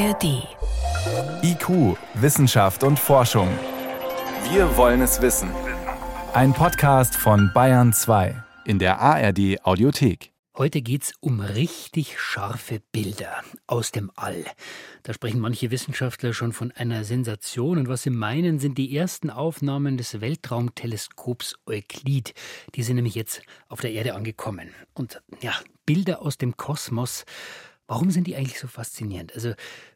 ARD. IQ, Wissenschaft und Forschung. Wir wollen es wissen. Ein Podcast von Bayern 2 in der ARD Audiothek. Heute geht's um richtig scharfe Bilder aus dem All. Da sprechen manche Wissenschaftler schon von einer Sensation. Und was sie meinen, sind die ersten Aufnahmen des Weltraumteleskops Euklid. Die sind nämlich jetzt auf der Erde angekommen. Und ja, Bilder aus dem Kosmos. Warum sind die eigentlich so faszinierend? Also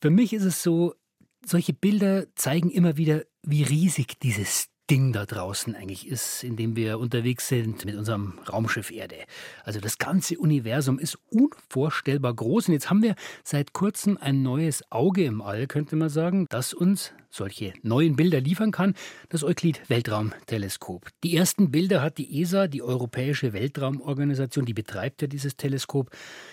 für mich ist es so, solche Bilder zeigen immer wieder, wie riesig dieses Ding da draußen eigentlich ist, in dem wir unterwegs sind mit unserem Raumschiff Erde. Also das ganze Universum ist unvorstellbar groß und jetzt haben wir seit kurzem ein neues Auge im All, könnte man sagen, das uns solche neuen Bilder liefern kann, das Euklid Weltraumteleskop. Die ersten Bilder hat die ESA, die Europäische Weltraumorganisation, die betreibt ja dieses Teleskop,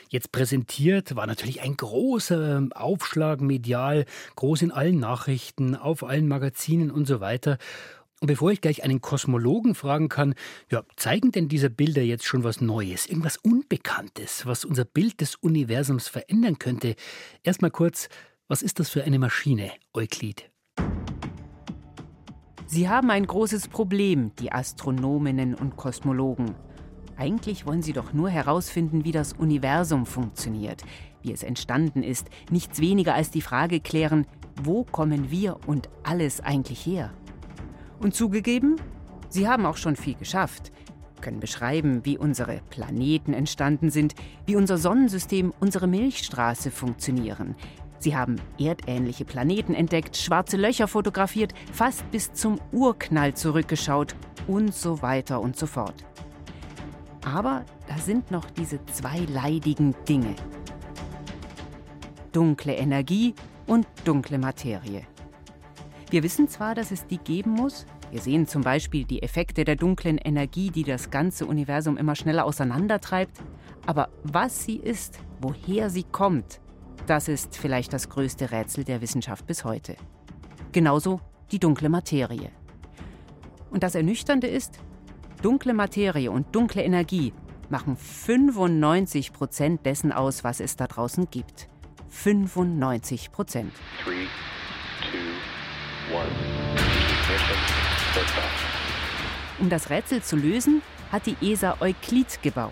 jetzt präsentiert. War natürlich ein großer Aufschlag medial, groß in allen Nachrichten, auf allen Magazinen und so weiter. Und bevor ich gleich einen Kosmologen fragen kann, ja, zeigen denn diese Bilder jetzt schon was Neues, irgendwas Unbekanntes, was unser Bild des Universums verändern könnte? Erstmal kurz, was ist das für eine Maschine, Euklid? Sie haben ein großes Problem, die Astronominnen und Kosmologen. Eigentlich wollen sie doch nur herausfinden, wie das Universum funktioniert, wie es entstanden ist, nichts weniger als die Frage klären, wo kommen wir und alles eigentlich her? Und zugegeben, sie haben auch schon viel geschafft, können beschreiben, wie unsere Planeten entstanden sind, wie unser Sonnensystem, unsere Milchstraße funktionieren. Sie haben erdähnliche Planeten entdeckt, schwarze Löcher fotografiert, fast bis zum Urknall zurückgeschaut und so weiter und so fort. Aber da sind noch diese zwei leidigen Dinge. Dunkle Energie und dunkle Materie. Wir wissen zwar, dass es die geben muss, wir sehen zum Beispiel die Effekte der dunklen Energie, die das ganze Universum immer schneller auseinandertreibt, aber was sie ist, woher sie kommt, das ist vielleicht das größte Rätsel der Wissenschaft bis heute. Genauso die dunkle Materie. Und das Ernüchternde ist, dunkle Materie und dunkle Energie machen 95 Prozent dessen aus, was es da draußen gibt. 95 Prozent. Um das Rätsel zu lösen, hat die ESA Euklid gebaut,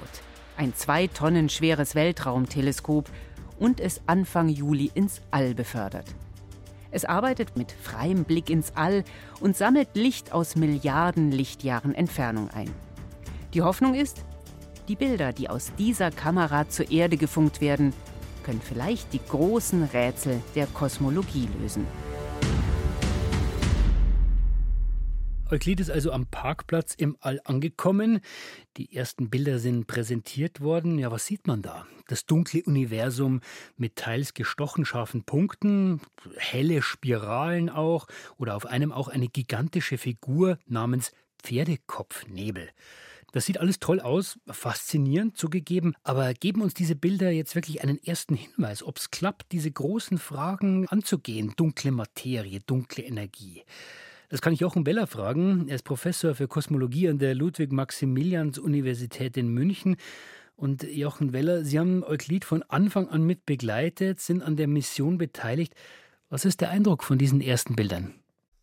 ein zwei Tonnen schweres Weltraumteleskop, und es Anfang Juli ins All befördert. Es arbeitet mit freiem Blick ins All und sammelt Licht aus Milliarden Lichtjahren Entfernung ein. Die Hoffnung ist, die Bilder, die aus dieser Kamera zur Erde gefunkt werden, können vielleicht die großen Rätsel der Kosmologie lösen. Euklid ist also am Parkplatz im All angekommen. Die ersten Bilder sind präsentiert worden. Ja, was sieht man da? Das dunkle Universum mit teils gestochen scharfen Punkten, helle Spiralen auch oder auf einem auch eine gigantische Figur namens Pferdekopfnebel. Das sieht alles toll aus, faszinierend zugegeben, aber geben uns diese Bilder jetzt wirklich einen ersten Hinweis, ob es klappt, diese großen Fragen anzugehen, dunkle Materie, dunkle Energie. Das kann ich Jochen Beller fragen. Er ist Professor für Kosmologie an der Ludwig-Maximilians-Universität in München. Und Jochen Weller, Sie haben Euklid von Anfang an mit begleitet, sind an der Mission beteiligt. Was ist der Eindruck von diesen ersten Bildern?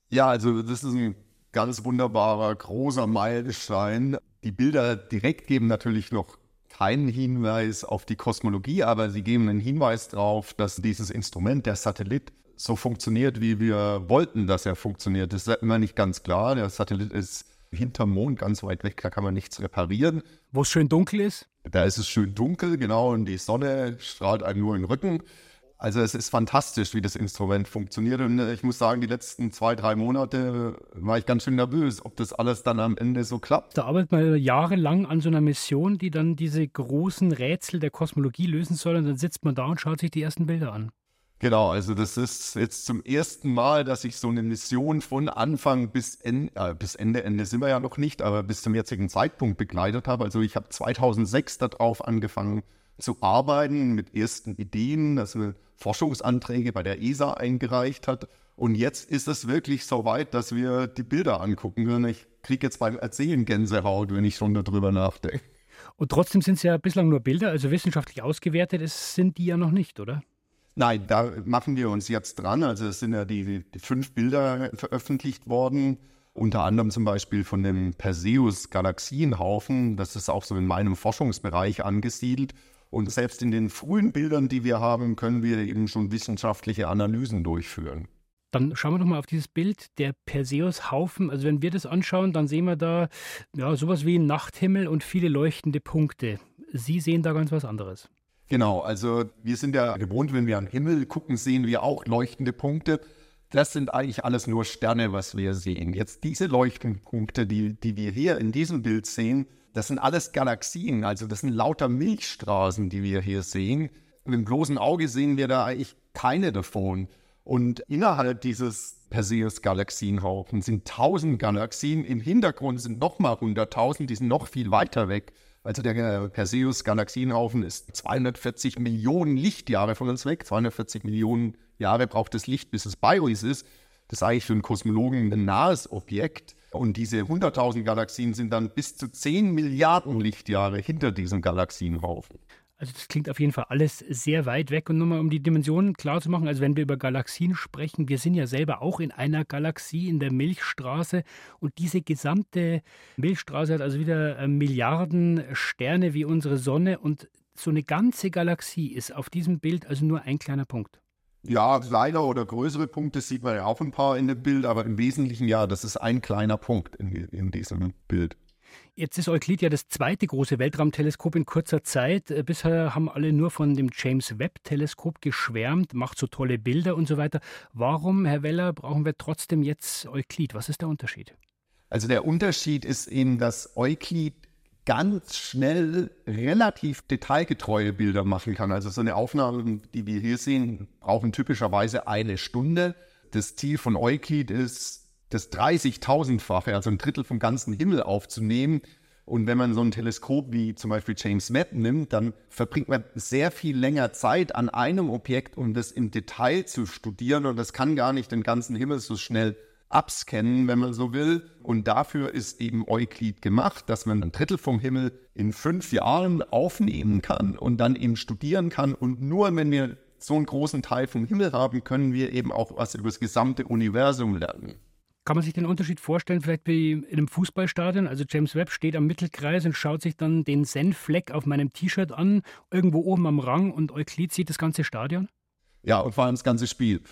Ja, also das ist ein ganz wunderbarer, großer Meilenstein. Die Bilder direkt geben natürlich noch keinen Hinweis auf die Kosmologie, aber sie geben einen Hinweis darauf, dass dieses Instrument, der Satellit, so funktioniert, wie wir wollten, dass er funktioniert. Das ist immer nicht ganz klar. Der Satellit ist hinterm Mond ganz weit weg, da kann man nichts reparieren. Wo es schön dunkel ist? Da ist es schön dunkel, genau, und die Sonne strahlt einem nur in den Rücken. Also es ist fantastisch, wie das Instrument funktioniert. Und äh, ich muss sagen, die letzten zwei, drei Monate war ich ganz schön nervös, ob das alles dann am Ende so klappt. Da arbeitet man jahrelang an so einer Mission, die dann diese großen Rätsel der Kosmologie lösen soll. Und dann sitzt man da und schaut sich die ersten Bilder an. Genau, also das ist jetzt zum ersten Mal, dass ich so eine Mission von Anfang bis Ende, äh, bis Ende, Ende sind wir ja noch nicht, aber bis zum jetzigen Zeitpunkt begleitet habe. Also ich habe 2006 darauf angefangen zu arbeiten mit ersten Ideen, dass wir Forschungsanträge bei der ESA eingereicht hat. Und jetzt ist es wirklich so weit, dass wir die Bilder angucken können. Ich kriege jetzt beim Erzählen Gänsehaut, wenn ich schon darüber nachdenke. Und trotzdem sind es ja bislang nur Bilder, also wissenschaftlich ausgewertet ist, sind die ja noch nicht, oder? Nein, da machen wir uns jetzt dran. Also es sind ja die, die fünf Bilder veröffentlicht worden unter anderem zum Beispiel von dem Perseus-Galaxienhaufen. Das ist auch so in meinem Forschungsbereich angesiedelt. Und selbst in den frühen Bildern, die wir haben, können wir eben schon wissenschaftliche Analysen durchführen. Dann schauen wir doch mal auf dieses Bild, der Perseus-Haufen. Also wenn wir das anschauen, dann sehen wir da ja, sowas wie einen Nachthimmel und viele leuchtende Punkte. Sie sehen da ganz was anderes. Genau, also wir sind ja gewohnt, wenn wir am Himmel gucken, sehen wir auch leuchtende Punkte. Das sind eigentlich alles nur Sterne, was wir sehen. Jetzt diese Leuchtenpunkte, die, die wir hier in diesem Bild sehen, das sind alles Galaxien, also das sind lauter Milchstraßen, die wir hier sehen. Mit dem bloßen Auge sehen wir da eigentlich keine davon. Und innerhalb dieses Perseus-Galaxienhaufen sind tausend Galaxien, im Hintergrund sind nochmal hunderttausend, die sind noch viel weiter weg. Also der Perseus-Galaxienhaufen ist 240 Millionen Lichtjahre von uns weg, 240 Millionen Jahre braucht das Licht, bis es bei uns ist. Das ist eigentlich für einen Kosmologen ein nahes Objekt. Und diese 100.000 Galaxien sind dann bis zu 10 Milliarden Lichtjahre hinter diesem Galaxienhaufen. Also das klingt auf jeden Fall alles sehr weit weg. Und nur mal um die Dimensionen klar zu machen, also wenn wir über Galaxien sprechen, wir sind ja selber auch in einer Galaxie, in der Milchstraße. Und diese gesamte Milchstraße hat also wieder äh, Milliarden Sterne wie unsere Sonne. Und so eine ganze Galaxie ist auf diesem Bild also nur ein kleiner Punkt. Ja, kleiner oder größere Punkte sieht man ja auch ein paar in dem Bild, aber im Wesentlichen ja, das ist ein kleiner Punkt in, in diesem Bild. Jetzt ist Euklid ja das zweite große Weltraumteleskop in kurzer Zeit. Äh, bisher haben alle nur von dem James Webb-Teleskop geschwärmt, macht so tolle Bilder und so weiter. Warum, Herr Weller, brauchen wir trotzdem jetzt Euklid? Was ist der Unterschied? Also der Unterschied ist eben, dass Euklid ganz schnell relativ detailgetreue Bilder machen kann. Also so eine Aufnahme, die wir hier sehen, brauchen typischerweise eine Stunde. Das Ziel von Euklid ist, das 30.000-fache, also ein Drittel vom ganzen Himmel aufzunehmen. Und wenn man so ein Teleskop wie zum Beispiel James Webb nimmt, dann verbringt man sehr viel länger Zeit an einem Objekt, um das im Detail zu studieren. Und das kann gar nicht den ganzen Himmel so schnell abscannen, wenn man so will. Und dafür ist eben Euklid gemacht, dass man ein Drittel vom Himmel in fünf Jahren aufnehmen kann und dann eben studieren kann. Und nur wenn wir so einen großen Teil vom Himmel haben, können wir eben auch was über das gesamte Universum lernen. Kann man sich den Unterschied vorstellen, vielleicht wie in einem Fußballstadion? Also James Webb steht am Mittelkreis und schaut sich dann den Senfleck auf meinem T-Shirt an, irgendwo oben am Rang und Euklid sieht das ganze Stadion? Ja, und vor allem das ganze Spiel.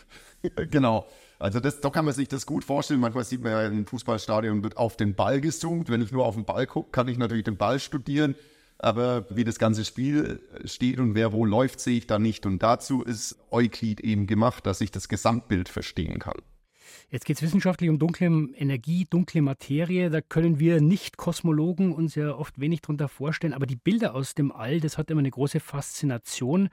genau. Also das, da kann man sich das gut vorstellen. Manchmal sieht man ja im Fußballstadion wird auf den Ball gezoomt. Wenn ich nur auf den Ball gucke, kann ich natürlich den Ball studieren. Aber wie das ganze Spiel steht und wer wo läuft, sehe ich da nicht. Und dazu ist Euklid eben gemacht, dass ich das Gesamtbild verstehen kann. Jetzt geht es wissenschaftlich um dunkle Energie, dunkle Materie. Da können wir Nicht-Kosmologen uns ja oft wenig darunter vorstellen. Aber die Bilder aus dem All, das hat immer eine große Faszination.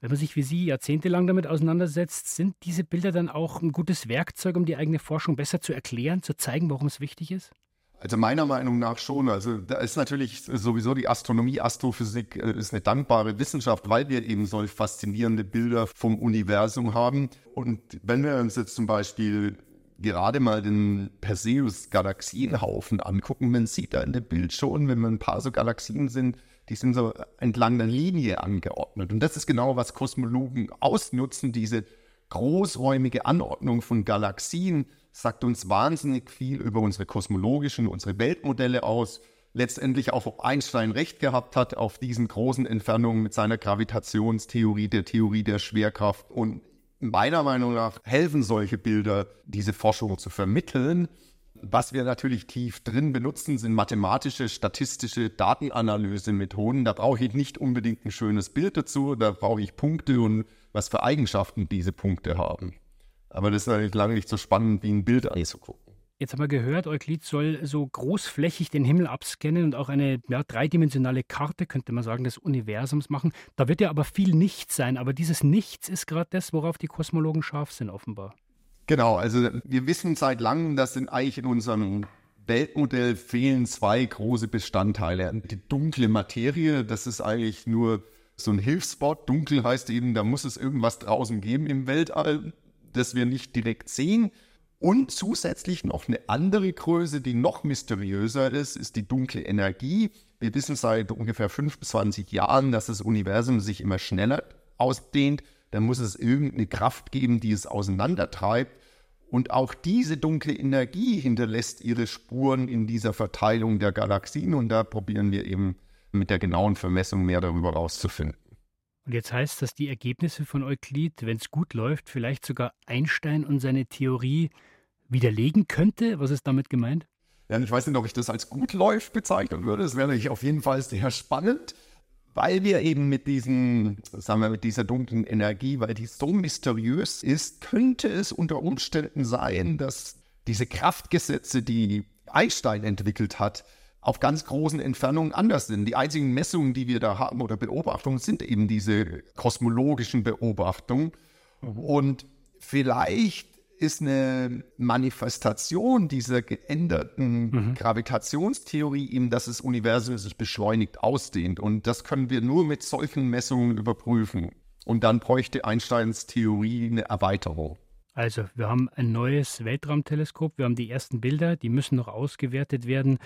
Wenn man sich wie Sie jahrzehntelang damit auseinandersetzt, sind diese Bilder dann auch ein gutes Werkzeug, um die eigene Forschung besser zu erklären, zu zeigen, warum es wichtig ist? Also meiner Meinung nach schon. Also da ist natürlich sowieso die Astronomie, Astrophysik äh, ist eine dankbare Wissenschaft, weil wir eben solch faszinierende Bilder vom Universum haben. Und wenn wir uns jetzt zum Beispiel gerade mal den Perseus-Galaxienhaufen angucken, man sieht da in dem Bild schon, wenn man ein paar so Galaxien sind, die sind so entlang der Linie angeordnet. Und das ist genau, was Kosmologen ausnutzen, diese großräumige Anordnung von Galaxien sagt uns wahnsinnig viel über unsere kosmologischen, unsere Weltmodelle aus. Letztendlich auch, ob Einstein recht gehabt hat auf diesen großen Entfernungen mit seiner Gravitationstheorie, der Theorie der Schwerkraft. Und meiner Meinung nach helfen solche Bilder, diese Forschung zu vermitteln. Was wir natürlich tief drin benutzen, sind mathematische, statistische Datenanalysemethoden. Da brauche ich nicht unbedingt ein schönes Bild dazu, da brauche ich Punkte und was für Eigenschaften diese Punkte haben. Aber das ist natürlich lange nicht so spannend, wie ein Bild anzugucken. Jetzt haben wir gehört, Euklid soll so großflächig den Himmel abscannen und auch eine ja, dreidimensionale Karte, könnte man sagen, des Universums machen. Da wird ja aber viel Nichts sein. Aber dieses Nichts ist gerade das, worauf die Kosmologen scharf sind, offenbar. Genau, also wir wissen seit langem, dass in, eigentlich in unserem Weltmodell fehlen zwei große Bestandteile. Die dunkle Materie, das ist eigentlich nur so ein Hilfsspot. Dunkel heißt eben, da muss es irgendwas draußen geben im Weltall, das wir nicht direkt sehen. Und zusätzlich noch eine andere Größe, die noch mysteriöser ist, ist die dunkle Energie. Wir wissen seit ungefähr 5 bis 20 Jahren, dass das Universum sich immer schneller ausdehnt. Dann muss es irgendeine Kraft geben, die es auseinandertreibt. Und auch diese dunkle Energie hinterlässt ihre Spuren in dieser Verteilung der Galaxien. Und da probieren wir eben mit der genauen Vermessung mehr darüber rauszufinden. Und jetzt heißt das, die Ergebnisse von Euklid, wenn es gut läuft, vielleicht sogar Einstein und seine Theorie widerlegen könnte? Was ist damit gemeint? Ja, ich weiß nicht, ob ich das als gut läuft bezeichnen würde. Das wäre auf jeden Fall sehr spannend, weil wir eben mit diesen, sagen wir, mit dieser dunklen Energie, weil die so mysteriös ist, könnte es unter Umständen sein, dass diese Kraftgesetze, die Einstein entwickelt hat, auf ganz großen Entfernungen anders sind. Die einzigen Messungen, die wir da haben oder Beobachtungen, sind eben diese kosmologischen Beobachtungen. Und vielleicht ist eine Manifestation dieser geänderten mhm. Gravitationstheorie eben, dass das Universum sich beschleunigt ausdehnt. Und das können wir nur mit solchen Messungen überprüfen. Und dann bräuchte Einsteins Theorie eine Erweiterung. Also, wir haben ein neues Weltraumteleskop, wir haben die ersten Bilder, die müssen noch ausgewertet werden.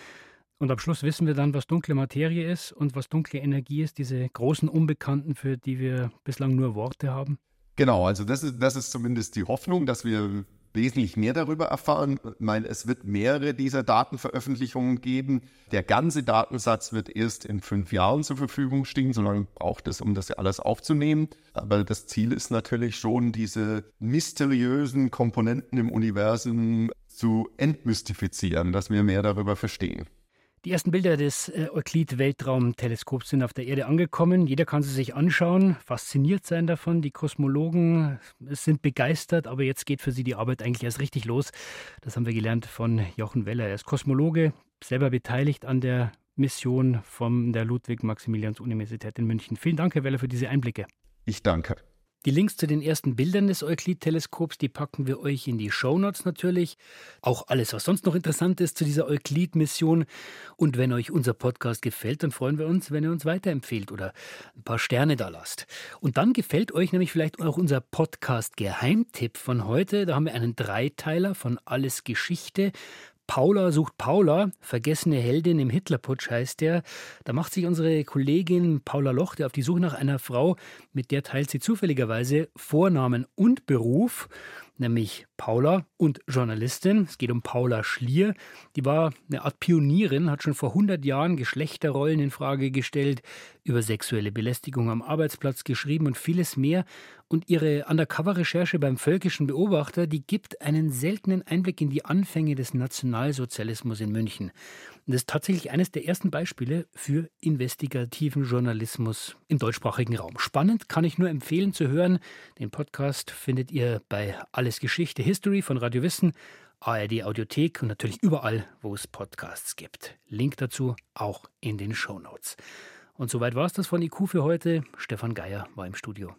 Und am Schluss wissen wir dann, was dunkle Materie ist und was dunkle Energie ist, diese großen Unbekannten, für die wir bislang nur Worte haben. Genau, also das ist, das ist zumindest die Hoffnung, dass wir wesentlich mehr darüber erfahren. Ich meine, es wird mehrere dieser Datenveröffentlichungen geben. Der ganze Datensatz wird erst in fünf Jahren zur Verfügung stehen. So lange braucht es, um das alles aufzunehmen. Aber das Ziel ist natürlich schon, diese mysteriösen Komponenten im Universum zu entmystifizieren, dass wir mehr darüber verstehen. Die ersten Bilder des äh, Euklid-Weltraumteleskops sind auf der Erde angekommen. Jeder kann sie sich anschauen, fasziniert sein davon. Die Kosmologen sind begeistert, aber jetzt geht für sie die Arbeit eigentlich erst richtig los. Das haben wir gelernt von Jochen Weller. Er ist Kosmologe, selber beteiligt an der Mission von der Ludwig-Maximilians-Universität in München. Vielen Dank, Herr Weller, für diese Einblicke. Ich danke. Die Links zu den ersten Bildern des Euklid-Teleskops, die packen wir euch in die Shownotes natürlich. Auch alles, was sonst noch interessant ist zu dieser Euklid-Mission. Und wenn euch unser Podcast gefällt, dann freuen wir uns, wenn ihr uns weiterempfehlt oder ein paar Sterne da lasst. Und dann gefällt euch nämlich vielleicht auch unser Podcast-Geheimtipp von heute. Da haben wir einen Dreiteiler von Alles Geschichte. Paula sucht Paula, vergessene Heldin im Hitlerputsch heißt der. Da macht sich unsere Kollegin Paula Lochte auf die Suche nach einer Frau, mit der teilt sie zufälligerweise Vornamen und Beruf nämlich Paula und Journalistin. Es geht um Paula Schlier. Die war eine Art Pionierin, hat schon vor 100 Jahren Geschlechterrollen in Frage gestellt, über sexuelle Belästigung am Arbeitsplatz geschrieben und vieles mehr. Und ihre Undercover-Recherche beim Völkischen Beobachter, die gibt einen seltenen Einblick in die Anfänge des Nationalsozialismus in München. Und das ist tatsächlich eines der ersten Beispiele für investigativen Journalismus im deutschsprachigen Raum. Spannend kann ich nur empfehlen zu hören. Den Podcast findet ihr bei Alles Geschichte History von Radio Wissen, ARD Audiothek und natürlich überall, wo es Podcasts gibt. Link dazu auch in den Show Notes. Und soweit war es das von IQ für heute. Stefan Geier war im Studio.